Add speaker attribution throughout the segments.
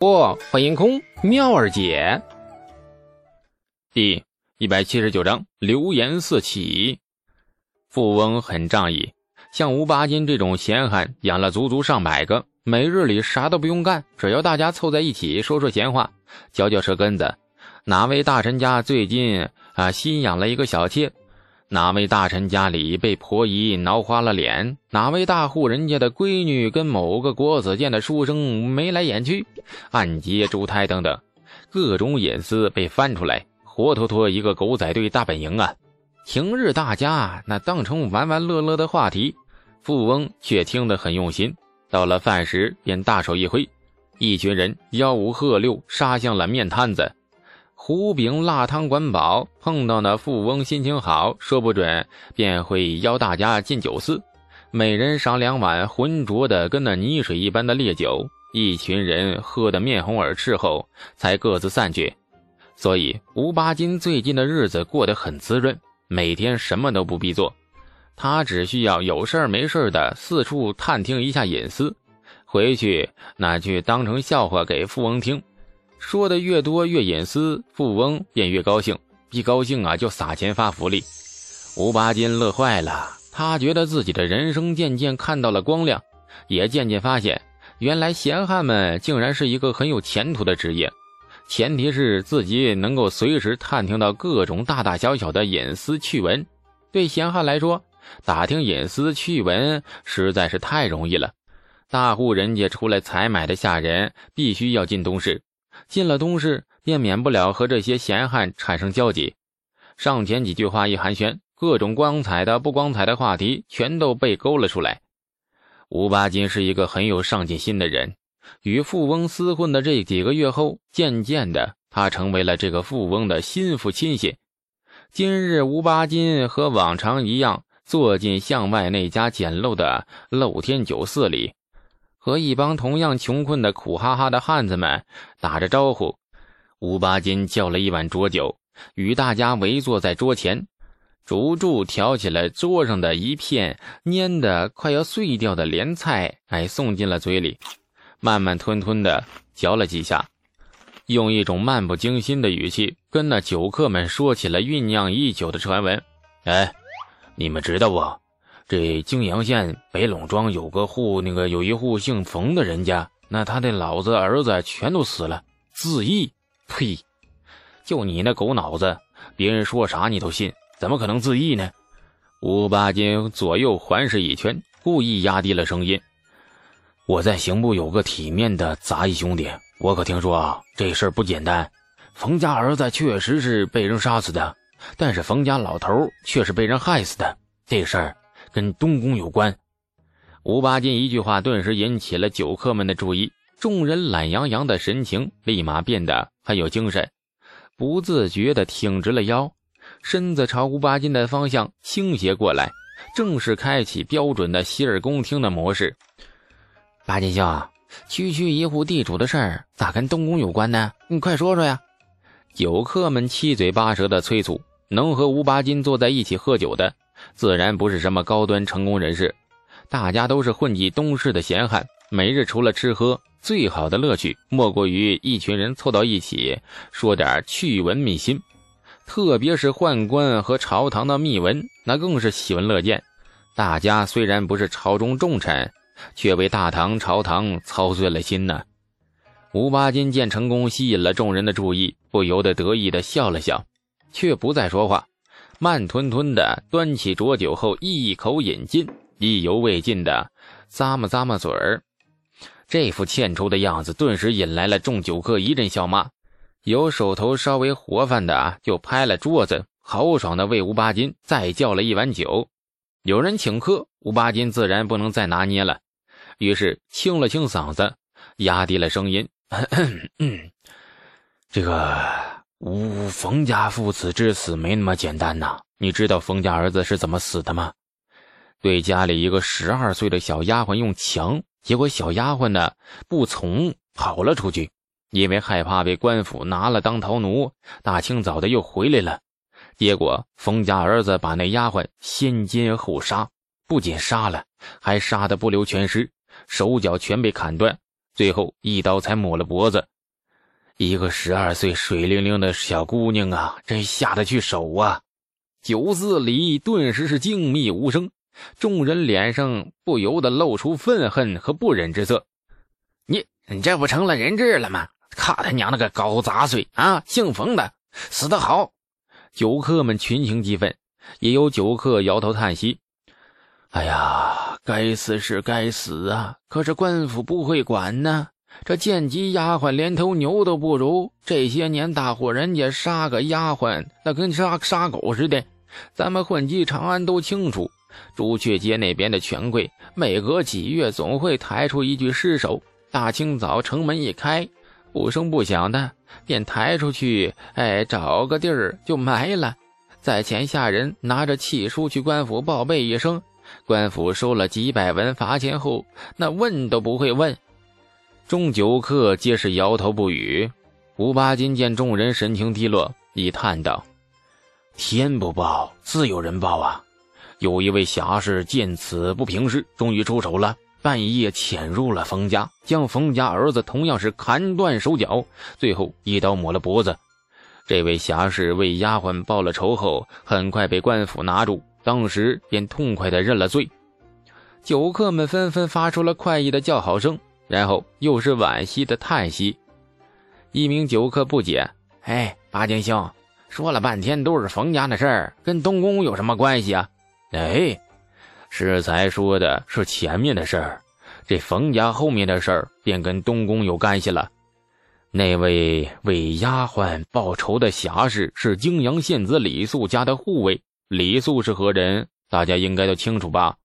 Speaker 1: 不，欢迎空妙儿姐。第一百七十九章流言四起。富翁很仗义，像吴八斤这种闲汉养了足足上百个，每日里啥都不用干，只要大家凑在一起说说闲话，嚼嚼舌根子。哪位大臣家最近啊新养了一个小妾？哪位大臣家里被婆姨挠花了脸？哪位大户人家的闺女跟某个国子监的书生眉来眼去，暗结珠胎等等，各种隐私被翻出来，活脱脱一个狗仔队大本营啊！平日大家那当成玩玩乐乐的话题，富翁却听得很用心。到了饭时，便大手一挥，一群人吆五喝六杀向了面摊子。糊饼辣汤管饱，碰到那富翁心情好，说不准便会邀大家进酒肆，每人赏两碗浑浊的跟那泥水一般的烈酒。一群人喝得面红耳赤后，才各自散去。所以吴八斤最近的日子过得很滋润，每天什么都不必做，他只需要有事没事的四处探听一下隐私，回去那去当成笑话给富翁听。说的越多越隐私，富翁便越高兴，一高兴啊就撒钱发福利。吴八金乐坏了，他觉得自己的人生渐渐看到了光亮，也渐渐发现，原来闲汉们竟然是一个很有前途的职业，前提是自己能够随时探听到各种大大小小的隐私趣闻。对闲汉来说，打听隐私趣闻实在是太容易了。大户人家出来采买的下人，必须要进东市。进了东市，便免不了和这些闲汉产生交集。上前几句话一寒暄，各种光彩的、不光彩的话题全都被勾了出来。吴八斤是一个很有上进心的人，与富翁厮混的这几个月后，渐渐的，他成为了这个富翁的心腹亲信。今日，吴八斤和往常一样，坐进巷外那家简陋的露天酒肆里。和一帮同样穷困的苦哈哈的汉子们打着招呼，吴八斤叫了一碗浊酒，与大家围坐在桌前，逐柱挑起了桌上的一片蔫的快要碎掉的莲菜，哎，送进了嘴里，慢慢吞吞的嚼了几下，用一种漫不经心的语气跟那酒客们说起了酝酿已久的传闻。哎，你们知道不？这泾阳县北陇庄有个户，那个有一户姓冯的人家，那他的老子儿子全都死了，自缢。呸！就你那狗脑子，别人说啥你都信，怎么可能自缢呢？吴八斤左右环视一圈，故意压低了声音：“我在刑部有个体面的杂役兄弟，我可听说啊，这事儿不简单。冯家儿子确实是被人杀死的，但是冯家老头却是被人害死的。这事儿……”跟东宫有关，吴八斤一句话顿时引起了酒客们的注意，众人懒洋洋的神情立马变得很有精神，不自觉地挺直了腰，身子朝吴八斤的方向倾斜过来，正式开启标准的洗耳恭听的模式。八斤兄，区区一户地主的事儿咋跟东宫有关呢？你快说说呀！酒客们七嘴八舌的催促，能和吴八斤坐在一起喝酒的。自然不是什么高端成功人士，大家都是混迹东市的闲汉。每日除了吃喝，最好的乐趣莫过于一群人凑到一起说点趣闻秘辛。特别是宦官和朝堂的秘闻，那更是喜闻乐见。大家虽然不是朝中重臣，却为大唐朝堂操碎了心呢。吴八斤见成功吸引了众人的注意，不由得得意地笑了笑，却不再说话。慢吞吞的端起浊酒后，一口饮尽，意犹未尽的咂摸咂摸嘴儿，这副欠抽的样子，顿时引来了众酒客一阵笑骂。有手头稍微活泛的，就拍了桌子，豪爽的为吴八斤再叫了一碗酒。有人请客，吴八斤自然不能再拿捏了，于是清了清嗓子，压低了声音：“这个。”呜呜冯家父子之死没那么简单呐！你知道冯家儿子是怎么死的吗？对家里一个十二岁的小丫鬟用强，结果小丫鬟呢不从，跑了出去，因为害怕被官府拿了当逃奴，大清早的又回来了。结果冯家儿子把那丫鬟先奸后杀，不仅杀了，还杀得不留全尸，手脚全被砍断，最后一刀才抹了脖子。一个十二岁水灵灵的小姑娘啊，真下得去手啊！酒肆里顿时是静谧无声，众人脸上不由得露出愤恨和不忍之色。你你这不成了人质了吗？靠他娘了个狗杂碎啊！姓冯的死得好！酒客们群情激愤，也有酒客摇头叹息：“哎呀，该死是该死啊！可是官府不会管呢。”这贱籍丫鬟连头牛都不如，这些年大户人家杀个丫鬟，那跟杀杀狗似的。咱们混迹长安都清楚，朱雀街那边的权贵，每隔几月总会抬出一具尸首。大清早城门一开，不声不响的便抬出去，哎，找个地儿就埋了。在前下人拿着契书去官府报备一声，官府收了几百文罚钱后，那问都不会问。众酒客皆是摇头不语。吴八金见众人神情低落，一叹道：“天不报，自有人报啊！有一位侠士见此不平事，终于出手了，半夜潜入了冯家，将冯家儿子同样是砍断手脚，最后一刀抹了脖子。这位侠士为丫鬟报了仇后，很快被官府拿住，当时便痛快地认了罪。”酒客们纷纷发出了快意的叫好声。然后又是惋惜的叹息。一名酒客不解：“哎，八斤兄，说了半天都是冯家的事儿，跟东宫有什么关系啊？”“哎，适才说的是前面的事儿，这冯家后面的事儿便跟东宫有干系了。那位为丫鬟报仇的侠士是泾阳县子李素家的护卫。李素是何人？大家应该都清楚吧？”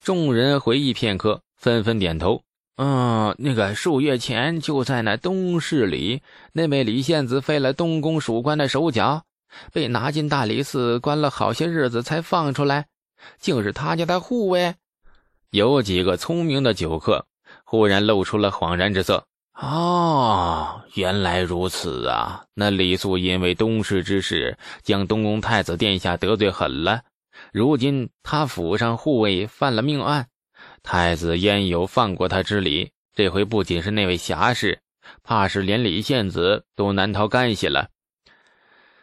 Speaker 1: 众人回忆片刻，纷纷点头。嗯，那个数月前就在那东市里，那位李献子废了东宫属官的手脚，被拿进大理寺关了好些日子才放出来，竟是他家的护卫。有几个聪明的酒客忽然露出了恍然之色。哦，原来如此啊！那李素因为东市之事，将东宫太子殿下得罪狠了，如今他府上护卫犯了命案。太子焉有放过他之理？这回不仅是那位侠士，怕是连李献子都难逃干系了。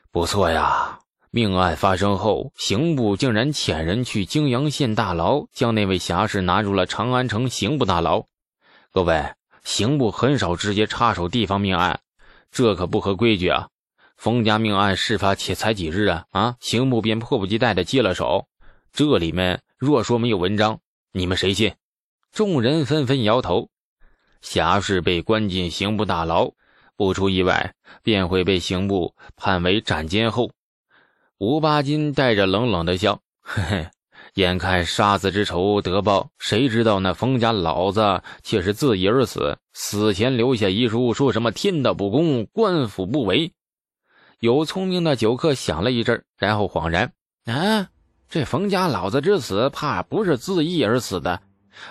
Speaker 1: 不错呀，命案发生后，刑部竟然遣人去泾阳县大牢，将那位侠士拿入了长安城刑部大牢。各位，刑部很少直接插手地方命案，这可不合规矩啊！冯家命案事发且才几日啊啊，刑部便迫不及待地接了手，这里面若说没有文章。你们谁信？众人纷纷摇头。侠士被关进刑部大牢，不出意外，便会被刑部判为斩监后。吴八金带着冷冷的笑：“嘿嘿，眼看杀子之仇得报，谁知道那冯家老子却是自缢而死，死前留下遗书，说什么天道不公，官府不为。”有聪明的酒客想了一阵，然后恍然：“啊！”这冯家老子之死，怕不是自缢而死的？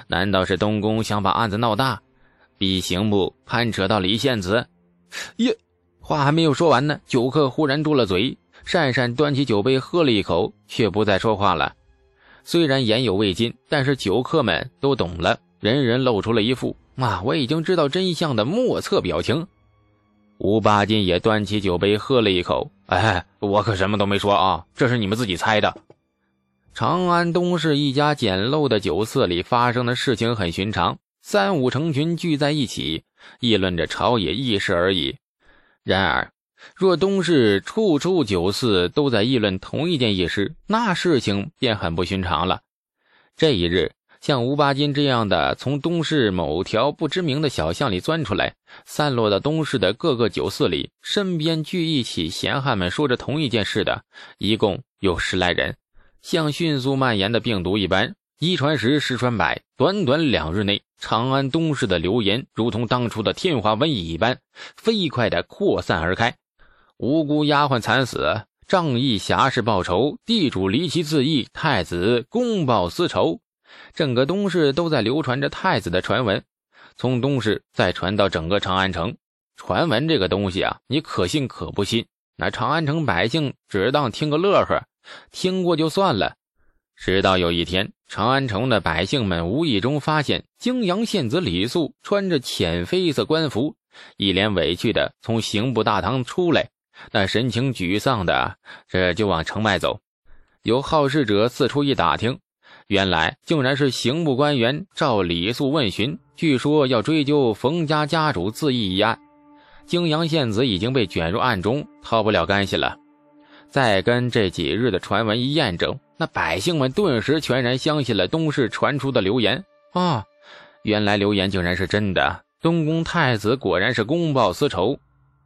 Speaker 1: 难道是东宫想把案子闹大，逼刑部攀扯到李献子？耶！话还没有说完呢，酒客忽然住了嘴。善善端起酒杯喝了一口，却不再说话了。虽然言有未尽，但是酒客们都懂了，人人露出了一副“啊，我已经知道真相”的莫测表情。吴八斤也端起酒杯喝了一口，哎，我可什么都没说啊，这是你们自己猜的。长安东市一家简陋的酒肆里发生的事情很寻常，三五成群聚在一起，议论着朝野议事而已。然而，若东市处处酒肆都在议论同一件轶事，那事情便很不寻常了。这一日，像吴八斤这样的从东市某条不知名的小巷里钻出来，散落到东市的各个酒肆里，身边聚一起闲汉们说着同一件事的，一共有十来人。像迅速蔓延的病毒一般，一传十，十传百。短短两日内，长安东市的流言如同当初的天花瘟疫一般，飞快地扩散而开。无辜丫鬟惨死，仗义侠士报仇，地主离奇自缢，太子公报私仇。整个东市都在流传着太子的传闻，从东市再传到整个长安城。传闻这个东西啊，你可信可不信。那长安城百姓只当听个乐呵。听过就算了，直到有一天，长安城的百姓们无意中发现泾阳县子李素穿着浅绯色官服，一脸委屈的从刑部大堂出来，那神情沮丧的，这就往城外走。有好事者四处一打听，原来竟然是刑部官员召李素问询，据说要追究冯家家主自缢一案。泾阳县子已经被卷入案中，逃不了干系了。再跟这几日的传闻一验证，那百姓们顿时全然相信了东市传出的流言啊！原来流言竟然是真的，东宫太子果然是公报私仇，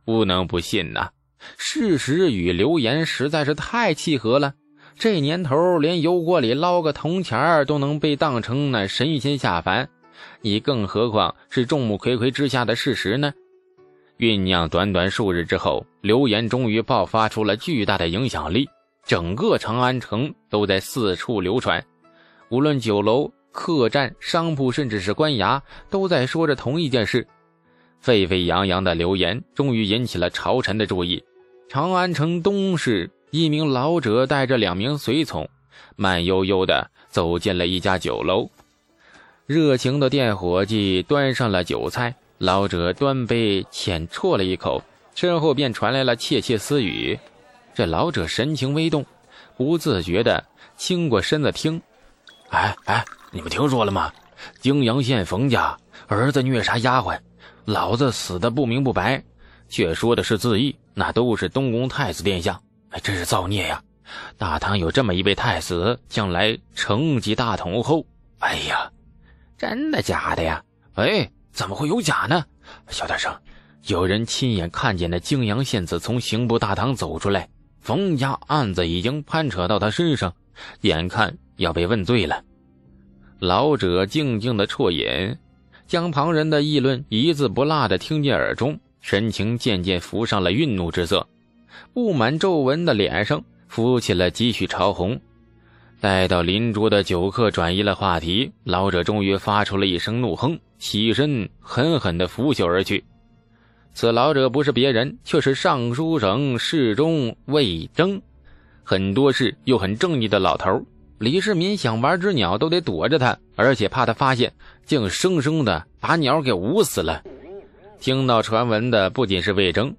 Speaker 1: 不能不信呐！事实与流言实在是太契合了。这年头，连油锅里捞个铜钱都能被当成那神仙下凡，你更何况是众目睽睽之下的事实呢？酝酿短短数日之后，流言终于爆发出了巨大的影响力，整个长安城都在四处流传。无论酒楼、客栈、商铺，甚至是官衙，都在说着同一件事。沸沸扬扬的流言终于引起了朝臣的注意。长安城东市，一名老者带着两名随从，慢悠悠地走进了一家酒楼。热情的店伙计端上了酒菜。老者端杯浅啜了一口，身后便传来了窃窃私语。这老者神情微动，不自觉的倾过身子听。哎哎，你们听说了吗？泾阳县冯家儿子虐杀丫鬟，老子死的不明不白，却说的是自缢，那都是东宫太子殿下，哎，真是造孽呀！大唐有这么一位太子，将来承继大统后，哎呀，真的假的呀？哎。怎么会有假呢？小点声，有人亲眼看见那泾阳县子从刑部大堂走出来，冯家案子已经攀扯到他身上，眼看要被问罪了。老者静静的啜饮，将旁人的议论一字不落的听进耳中，神情渐渐浮上了愠怒之色，布满皱纹的脸上浮起了几许潮红。待到邻桌的酒客转移了话题，老者终于发出了一声怒哼。起身，狠狠地拂袖而去。此老者不是别人，却是尚书省侍中魏征，很多事又很正义的老头。李世民想玩只鸟都得躲着他，而且怕他发现，竟生生的把鸟给捂死了。听到传闻的不仅是魏征，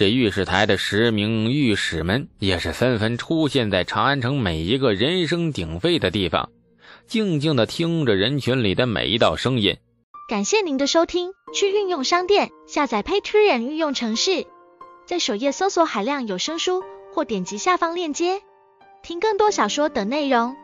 Speaker 1: 这御史台的十名御史们也是纷纷出现在长安城每一个人声鼎沸的地方，静静的听着人群里的每一道声音。
Speaker 2: 感谢您的收听，去运用商店下载 Patreon 运用城市，在首页搜索海量有声书，或点击下方链接听更多小说等内容。